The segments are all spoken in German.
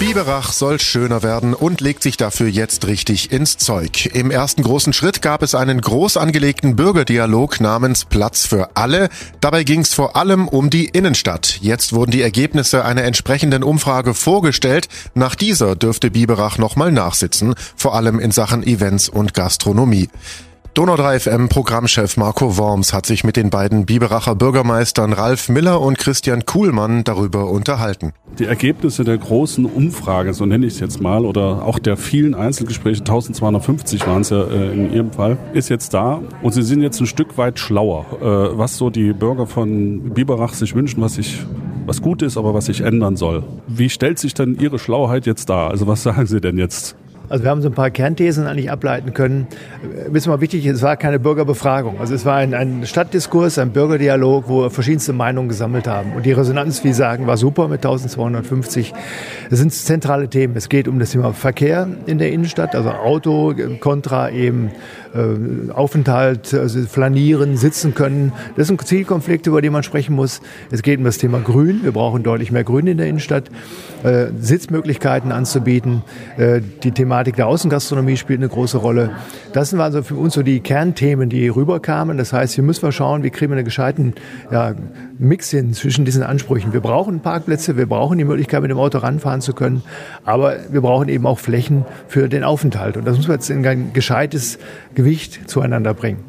Biberach soll schöner werden und legt sich dafür jetzt richtig ins Zeug. Im ersten großen Schritt gab es einen groß angelegten Bürgerdialog namens Platz für alle. Dabei ging es vor allem um die Innenstadt. Jetzt wurden die Ergebnisse einer entsprechenden Umfrage vorgestellt. Nach dieser dürfte Biberach nochmal nachsitzen, vor allem in Sachen Events und Gastronomie. Donau 3 FM Programmchef Marco Worms hat sich mit den beiden Biberacher Bürgermeistern Ralf Miller und Christian Kuhlmann darüber unterhalten. Die Ergebnisse der großen Umfrage, so nenne ich es jetzt mal, oder auch der vielen Einzelgespräche, 1250 waren es ja äh, in Ihrem Fall, ist jetzt da und Sie sind jetzt ein Stück weit schlauer, äh, was so die Bürger von Biberach sich wünschen, was sich was gut ist, aber was sich ändern soll. Wie stellt sich denn Ihre Schlauheit jetzt dar? Also was sagen Sie denn jetzt? Also wir haben so ein paar Kernthesen eigentlich ableiten können. Wissen wir mal wichtig, es war keine Bürgerbefragung. Also es war ein, ein Stadtdiskurs, ein Bürgerdialog, wo verschiedenste Meinungen gesammelt haben. Und die Resonanz, wie sagen, war super mit 1250. Es sind zentrale Themen. Es geht um das Thema Verkehr in der Innenstadt, also Auto kontra eben äh, Aufenthalt, also flanieren, sitzen können. Das sind Zielkonflikte, über die man sprechen muss. Es geht um das Thema Grün. Wir brauchen deutlich mehr Grün in der Innenstadt. Äh, Sitzmöglichkeiten anzubieten. Äh, die Thematik der Außengastronomie spielt eine große Rolle. Das sind also für uns so die Kernthemen, die rüberkamen. Das heißt, hier müssen wir schauen, wie kriegen wir einen gescheiten ja, Mix hin zwischen diesen Ansprüchen. Wir brauchen Parkplätze, wir brauchen die Möglichkeit, mit dem Auto ranfahren zu können, aber wir brauchen eben auch Flächen für den Aufenthalt. Und das muss man jetzt in ein gescheites Gewicht zueinander bringen.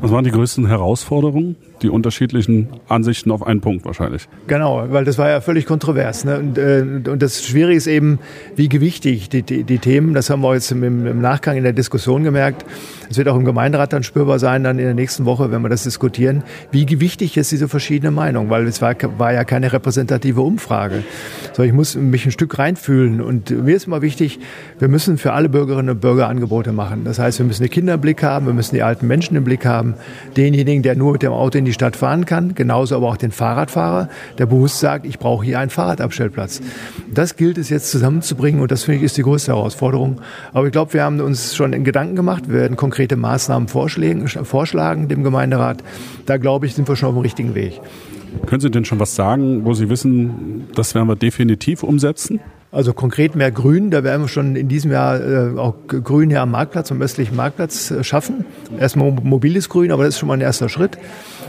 Was waren die größten Herausforderungen? Die unterschiedlichen Ansichten auf einen Punkt wahrscheinlich. Genau, weil das war ja völlig kontrovers. Ne? Und, äh, und das Schwierige ist eben, wie gewichtig die, die, die Themen, das haben wir jetzt im, im, Nachgang in der Diskussion gemerkt. Es wird auch im Gemeinderat dann spürbar sein, dann in der nächsten Woche, wenn wir das diskutieren, wie gewichtig ist diese verschiedene Meinung, weil es war, war ja keine repräsentative Umfrage. So, ich muss mich ein Stück reinfühlen und mir ist immer wichtig, wir müssen für alle Bürgerinnen und Bürger Angebote machen. Das heißt, wir müssen die Kinder im Blick haben, wir müssen die alten Menschen im Blick haben, denjenigen, der nur mit dem Auto in die die Stadt fahren kann, genauso aber auch den Fahrradfahrer, der bewusst sagt, ich brauche hier einen Fahrradabstellplatz. Das gilt es jetzt zusammenzubringen und das finde ich ist die größte Herausforderung. Aber ich glaube, wir haben uns schon in Gedanken gemacht, wir werden konkrete Maßnahmen vorschlagen, vorschlagen dem Gemeinderat. Da glaube ich, sind wir schon auf dem richtigen Weg. Können Sie denn schon was sagen, wo Sie wissen, das werden wir definitiv umsetzen? Also konkret mehr Grün, da werden wir schon in diesem Jahr äh, auch Grün hier am Marktplatz, am östlichen Marktplatz äh, schaffen. Erstmal mobiles Grün, aber das ist schon mal ein erster Schritt.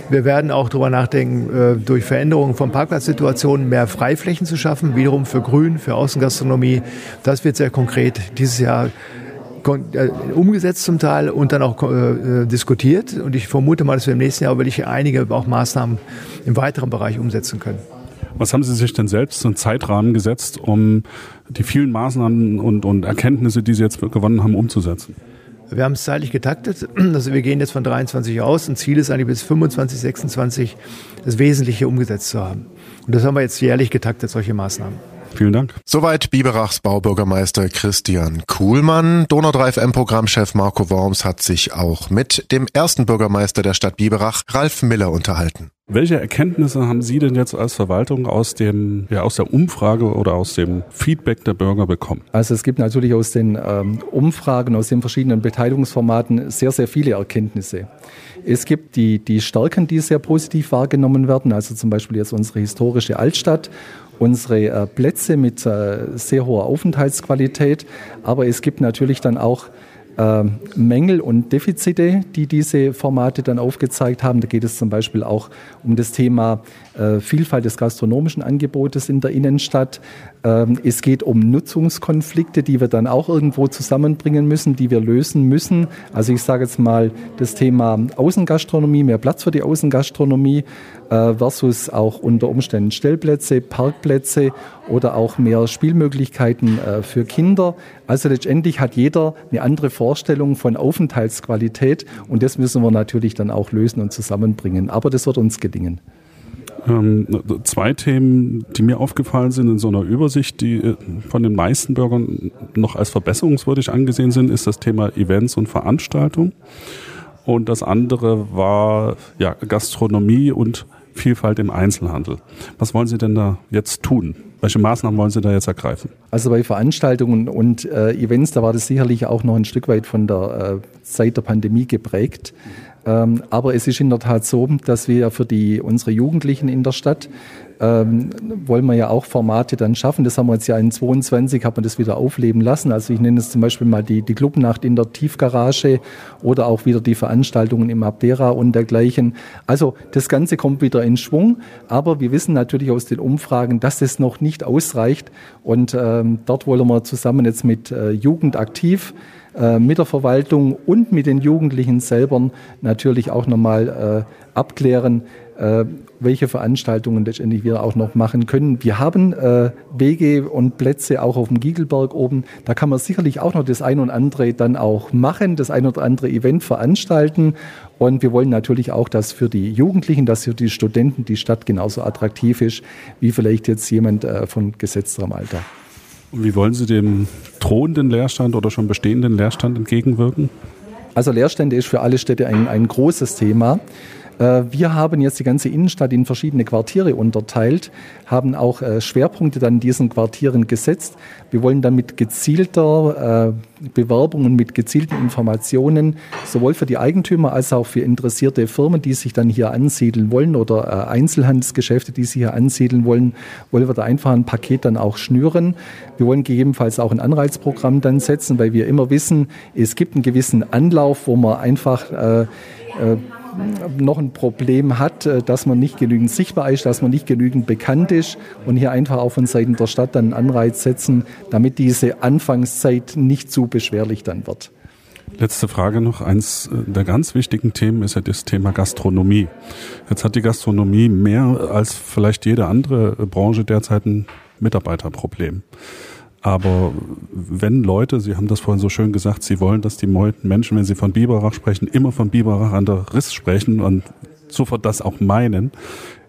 Wir werden auch darüber nachdenken, äh, durch Veränderungen von Parkplatzsituationen mehr Freiflächen zu schaffen, wiederum für Grün, für Außengastronomie. Das wird sehr konkret dieses Jahr umgesetzt zum Teil und dann auch diskutiert. Und ich vermute mal, dass wir im nächsten Jahr wirklich einige auch Maßnahmen im weiteren Bereich umsetzen können. Was haben Sie sich denn selbst einen Zeitrahmen gesetzt, um die vielen Maßnahmen und, und Erkenntnisse, die Sie jetzt gewonnen haben, umzusetzen? Wir haben es zeitlich getaktet. Also wir gehen jetzt von 23 aus. Ein Ziel ist eigentlich bis 25, 26 das Wesentliche umgesetzt zu haben. Und das haben wir jetzt jährlich getaktet, solche Maßnahmen. Vielen Dank. Soweit Biberachs Baubürgermeister Christian Kuhlmann. Donau 3 FM Programmchef Marco Worms hat sich auch mit dem ersten Bürgermeister der Stadt Biberach, Ralf Miller, unterhalten. Welche Erkenntnisse haben Sie denn jetzt als Verwaltung aus dem, ja, aus der Umfrage oder aus dem Feedback der Bürger bekommen? Also es gibt natürlich aus den ähm, Umfragen, aus den verschiedenen Beteiligungsformaten sehr, sehr viele Erkenntnisse. Es gibt die, die Stärken, die sehr positiv wahrgenommen werden, also zum Beispiel jetzt unsere historische Altstadt unsere äh, Plätze mit äh, sehr hoher Aufenthaltsqualität. Aber es gibt natürlich dann auch äh, Mängel und Defizite, die diese Formate dann aufgezeigt haben. Da geht es zum Beispiel auch um das Thema äh, Vielfalt des gastronomischen Angebotes in der Innenstadt. Ähm, es geht um Nutzungskonflikte, die wir dann auch irgendwo zusammenbringen müssen, die wir lösen müssen. Also ich sage jetzt mal das Thema Außengastronomie, mehr Platz für die Außengastronomie versus auch unter Umständen Stellplätze, Parkplätze oder auch mehr Spielmöglichkeiten äh, für Kinder. Also letztendlich hat jeder eine andere Vorstellung von Aufenthaltsqualität und das müssen wir natürlich dann auch lösen und zusammenbringen. Aber das wird uns gelingen. Ähm, zwei Themen, die mir aufgefallen sind in so einer Übersicht, die äh, von den meisten Bürgern noch als verbesserungswürdig angesehen sind, ist das Thema Events und Veranstaltung. Und das andere war ja, Gastronomie und Vielfalt im Einzelhandel. Was wollen Sie denn da jetzt tun? Welche Maßnahmen wollen Sie da jetzt ergreifen? Also bei Veranstaltungen und äh, Events, da war das sicherlich auch noch ein Stück weit von der äh, Zeit der Pandemie geprägt. Ähm, aber es ist in der Tat so, dass wir für die, unsere Jugendlichen in der Stadt ähm, wollen wir ja auch Formate dann schaffen. Das haben wir jetzt ja in 22, hat man das wieder aufleben lassen. Also ich nenne es zum Beispiel mal die, die Clubnacht in der Tiefgarage oder auch wieder die Veranstaltungen im Abdera und dergleichen. Also das Ganze kommt wieder in Schwung, aber wir wissen natürlich aus den Umfragen, dass es noch nicht ausreicht und ähm, dort wollen wir zusammen jetzt mit äh, Jugend aktiv äh, mit der Verwaltung und mit den Jugendlichen selber natürlich auch nochmal äh, abklären, äh, welche Veranstaltungen letztendlich wir auch noch machen können. Wir haben äh, Wege und Plätze auch auf dem Giegelberg oben. Da kann man sicherlich auch noch das ein und andere dann auch machen, das ein oder andere Event veranstalten. Und wir wollen natürlich auch, dass für die Jugendlichen, dass für die Studenten die Stadt genauso attraktiv ist, wie vielleicht jetzt jemand äh, von gesetzterem Alter. Und wie wollen Sie dem drohenden Leerstand oder schon bestehenden Leerstand entgegenwirken? Also Leerstände ist für alle Städte ein, ein großes Thema. Äh, wir haben jetzt die ganze Innenstadt in verschiedene Quartiere unterteilt, haben auch äh, Schwerpunkte dann in diesen Quartieren gesetzt. Wir wollen dann mit gezielter äh, Bewerbung und mit gezielten Informationen sowohl für die Eigentümer als auch für interessierte Firmen, die sich dann hier ansiedeln wollen oder Einzelhandelsgeschäfte, die sich hier ansiedeln wollen, wollen wir da einfach ein Paket dann auch schnüren. Wir wollen gegebenenfalls auch ein Anreizprogramm dann setzen, weil wir immer wissen, es gibt einen gewissen Anlauf, wo man einfach äh, noch ein Problem hat, äh, dass man nicht genügend sichtbar ist, dass man nicht genügend bekannt ist und hier einfach auch von Seiten der Stadt dann einen Anreiz setzen, damit diese Anfangszeit nicht zu beschwerlich dann wird. Letzte Frage noch. Eins äh, der ganz wichtigen Themen ist ja das Thema Gastronomie. Jetzt hat die Gastronomie mehr als vielleicht jede andere Branche derzeit ein Mitarbeiterproblem. Aber wenn Leute, Sie haben das vorhin so schön gesagt, Sie wollen, dass die Menschen, wenn sie von Biberach sprechen, immer von Biberach an der Riss sprechen und sofort das auch meinen.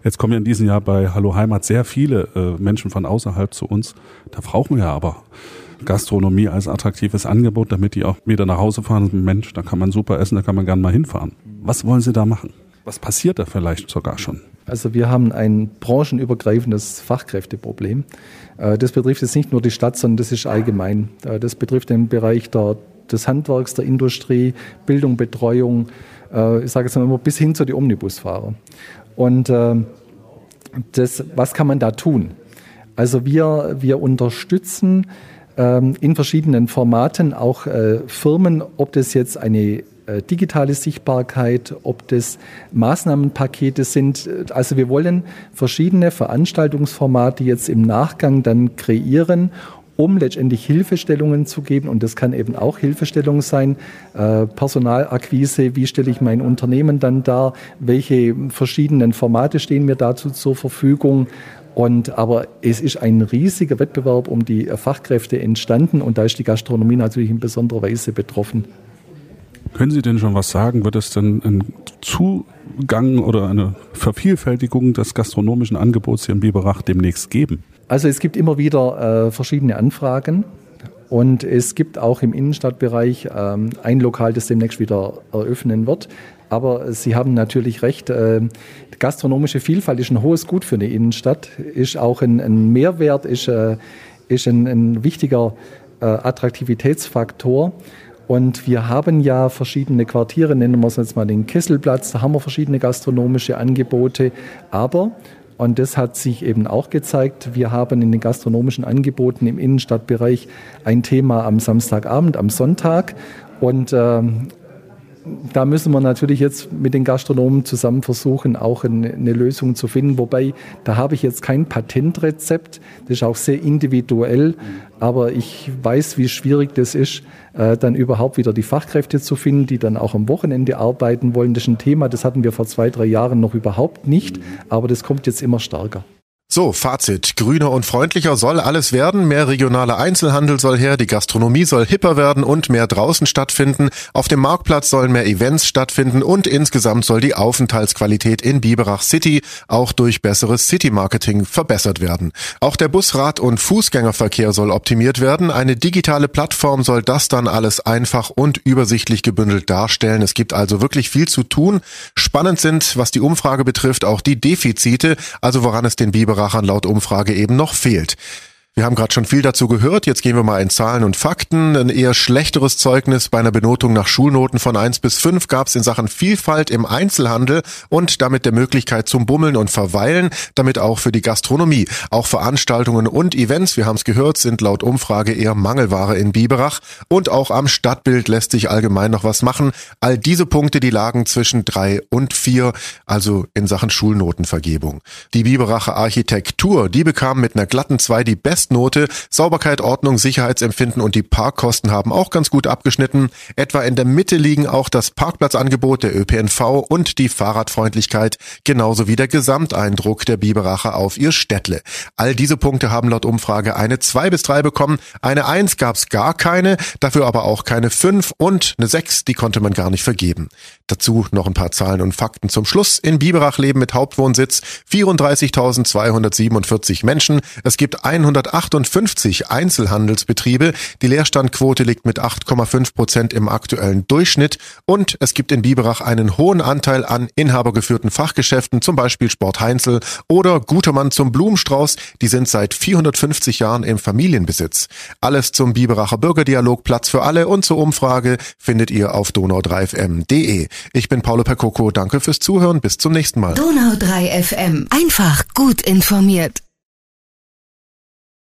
Jetzt kommen ja in diesem Jahr bei Hallo Heimat sehr viele äh, Menschen von außerhalb zu uns. Da brauchen wir aber Gastronomie als attraktives Angebot, damit die auch wieder nach Hause fahren. Mensch, da kann man super essen, da kann man gerne mal hinfahren. Was wollen Sie da machen? Was passiert da vielleicht sogar schon? Also wir haben ein branchenübergreifendes Fachkräfteproblem. Äh, das betrifft jetzt nicht nur die Stadt, sondern das ist allgemein. Äh, das betrifft den Bereich der, des Handwerks, der Industrie, Bildung, Betreuung, äh, ich sage es immer bis hin zu den Omnibusfahrer. Und das, was kann man da tun? Also wir, wir unterstützen ähm, in verschiedenen Formaten auch Firmen, ob das jetzt eine digitale Sichtbarkeit, ob das Maßnahmenpakete sind. Also wir wollen verschiedene Veranstaltungsformate jetzt im Nachgang dann kreieren, um letztendlich Hilfestellungen zu geben. Und das kann eben auch Hilfestellung sein. Äh, Personalakquise, wie stelle ich mein Unternehmen dann dar? Welche verschiedenen Formate stehen mir dazu zur Verfügung? Und, aber es ist ein riesiger Wettbewerb um die Fachkräfte entstanden und da ist die Gastronomie natürlich in besonderer Weise betroffen. Können Sie denn schon was sagen? Wird es denn ein Zugang oder eine Vervielfältigung des gastronomischen Angebots hier in Biberach demnächst geben? Also es gibt immer wieder äh, verschiedene Anfragen. Und es gibt auch im Innenstadtbereich ähm, ein Lokal, das demnächst wieder eröffnen wird. Aber Sie haben natürlich recht, äh, gastronomische Vielfalt ist ein hohes Gut für eine Innenstadt, ist auch ein, ein Mehrwert, ist, äh, ist ein, ein wichtiger äh, Attraktivitätsfaktor. Und wir haben ja verschiedene Quartiere, nennen wir es jetzt mal den Kesselplatz, da haben wir verschiedene gastronomische Angebote. Aber, und das hat sich eben auch gezeigt, wir haben in den gastronomischen Angeboten im Innenstadtbereich ein Thema am Samstagabend, am Sonntag. Und äh, da müssen wir natürlich jetzt mit den Gastronomen zusammen versuchen, auch eine, Lösung zu finden. Wobei, da habe ich jetzt kein Patentrezept. Das ist auch sehr individuell. Aber ich weiß, wie schwierig das ist, äh, dann überhaupt wieder die Fachkräfte zu finden, die dann auch am Wochenende arbeiten wollen. Das ist ein Thema, das hatten wir vor zwei, drei Jahren noch überhaupt nicht. Aber das kommt jetzt immer stärker. So, Fazit. Grüner und freundlicher soll alles werden. Mehr regionaler Einzelhandel soll her. Die Gastronomie soll hipper werden und mehr draußen stattfinden. Auf dem Marktplatz sollen mehr Events stattfinden und insgesamt soll die Aufenthaltsqualität in Biberach City auch durch besseres City-Marketing verbessert werden. Auch der Bus-, und Fußgängerverkehr soll optimiert werden. Eine digitale Plattform soll das dann alles einfach und übersichtlich gebündelt darstellen. Es gibt also wirklich viel zu tun. Spannend sind, was die Umfrage betrifft, auch die Defizite, also woran es den Biberach Biberachern laut Umfrage eben noch fehlt. Wir haben gerade schon viel dazu gehört. Jetzt gehen wir mal in Zahlen und Fakten. Ein eher schlechteres Zeugnis bei einer Benotung nach Schulnoten von 1 bis 5 gab es in Sachen Vielfalt im Einzelhandel und damit der Möglichkeit zum Bummeln und Verweilen, damit auch für die Gastronomie. Auch Veranstaltungen und Events, wir haben es gehört, sind laut Umfrage eher Mangelware in Biberach. Und auch am Stadtbild lässt sich allgemein noch was machen. All diese Punkte, die lagen zwischen 3 und 4, also in Sachen Schulnotenvergebung. Die Biberacher Architektur, die bekam mit einer glatten 2 die beste Bestnote. Sauberkeit, Ordnung, Sicherheitsempfinden und die Parkkosten haben auch ganz gut abgeschnitten. Etwa in der Mitte liegen auch das Parkplatzangebot der ÖPNV und die Fahrradfreundlichkeit, genauso wie der Gesamteindruck der Biberacher auf ihr Städtle. All diese Punkte haben laut Umfrage eine 2 bis 3 bekommen. Eine 1 gab's gar keine, dafür aber auch keine 5 und eine 6, die konnte man gar nicht vergeben. Dazu noch ein paar Zahlen und Fakten zum Schluss. In Biberach leben mit Hauptwohnsitz 34.247 Menschen. Es gibt 100 58 Einzelhandelsbetriebe. Die Leerstandquote liegt mit 8,5 Prozent im aktuellen Durchschnitt und es gibt in Biberach einen hohen Anteil an inhabergeführten Fachgeschäften, zum Beispiel Sport Heinzel oder Gutermann zum Blumenstrauß. Die sind seit 450 Jahren im Familienbesitz. Alles zum Biberacher Bürgerdialog Platz für alle und zur Umfrage findet ihr auf donau3fm.de. Ich bin Paulo Percoco. Danke fürs Zuhören. Bis zum nächsten Mal. Donau3 FM. Einfach gut informiert.